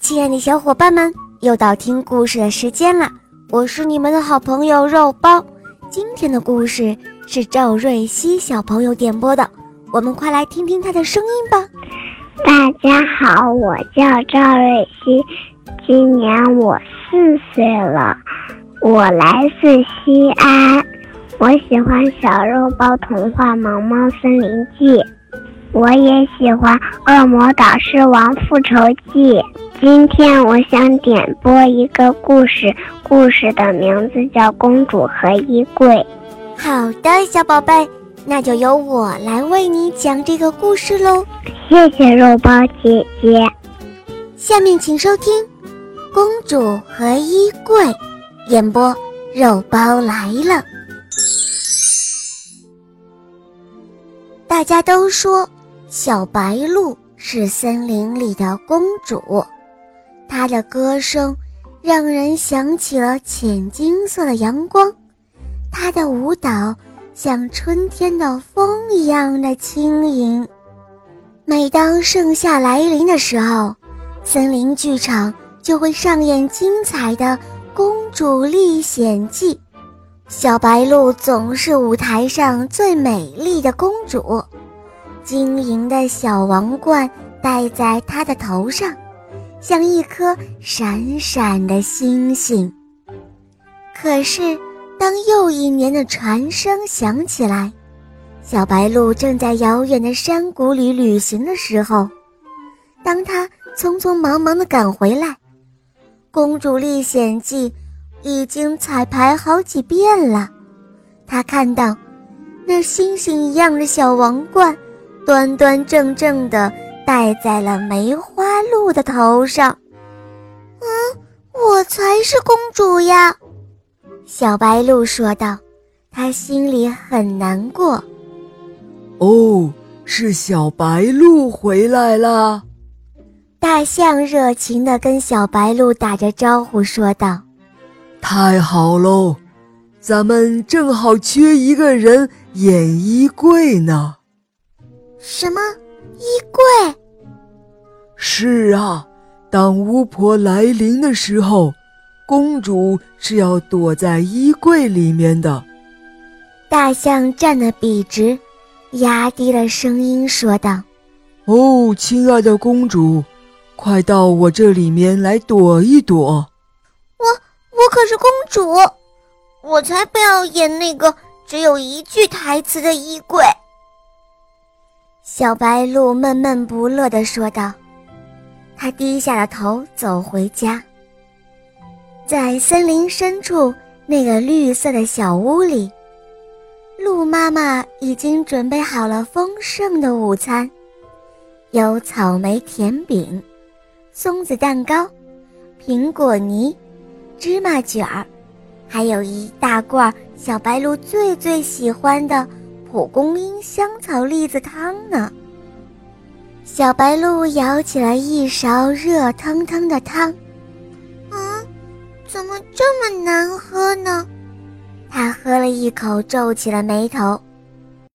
亲爱的小伙伴们，又到听故事的时间了。我是你们的好朋友肉包。今天的故事是赵瑞希小朋友点播的，我们快来听听他的声音吧。大家好，我叫赵瑞希，今年我四岁了，我来自西安，我喜欢《小肉包童话萌猫森林记》。我也喜欢《恶魔导师王复仇记》。今天我想点播一个故事，故事的名字叫《公主和衣柜》。好的，小宝贝，那就由我来为你讲这个故事喽。谢谢肉包姐姐。下面请收听《公主和衣柜》，演播肉包来了。大家都说。小白鹿是森林里的公主，她的歌声让人想起了浅金色的阳光，她的舞蹈像春天的风一样的轻盈。每当盛夏来临的时候，森林剧场就会上演精彩的《公主历险记》，小白鹿总是舞台上最美丽的公主。晶莹的小王冠戴在她的头上，像一颗闪闪的星星。可是，当又一年的船声响起来，小白鹿正在遥远的山谷里旅行的时候，当他匆匆忙忙地赶回来，《公主历险记》已经彩排好几遍了。他看到那星星一样的小王冠。端端正正的戴在了梅花鹿的头上。嗯，我才是公主呀！小白鹿说道，他心里很难过。哦，是小白鹿回来了。大象热情地跟小白鹿打着招呼说道：“太好喽，咱们正好缺一个人演衣柜呢。”什么衣柜？是啊，当巫婆来临的时候，公主是要躲在衣柜里面的。大象站得笔直，压低了声音说道：“哦，亲爱的公主，快到我这里面来躲一躲。我我可是公主，我才不要演那个只有一句台词的衣柜。”小白鹿闷闷不乐地说道：“他低下了头，走回家。在森林深处那个绿色的小屋里，鹿妈妈已经准备好了丰盛的午餐，有草莓甜饼、松子蛋糕、苹果泥、芝麻卷儿，还有一大罐小白鹿最最喜欢的。”蒲公英香草栗子汤呢？小白鹿舀起来一勺热腾腾的汤，啊，怎么这么难喝呢？他喝了一口，皱起了眉头。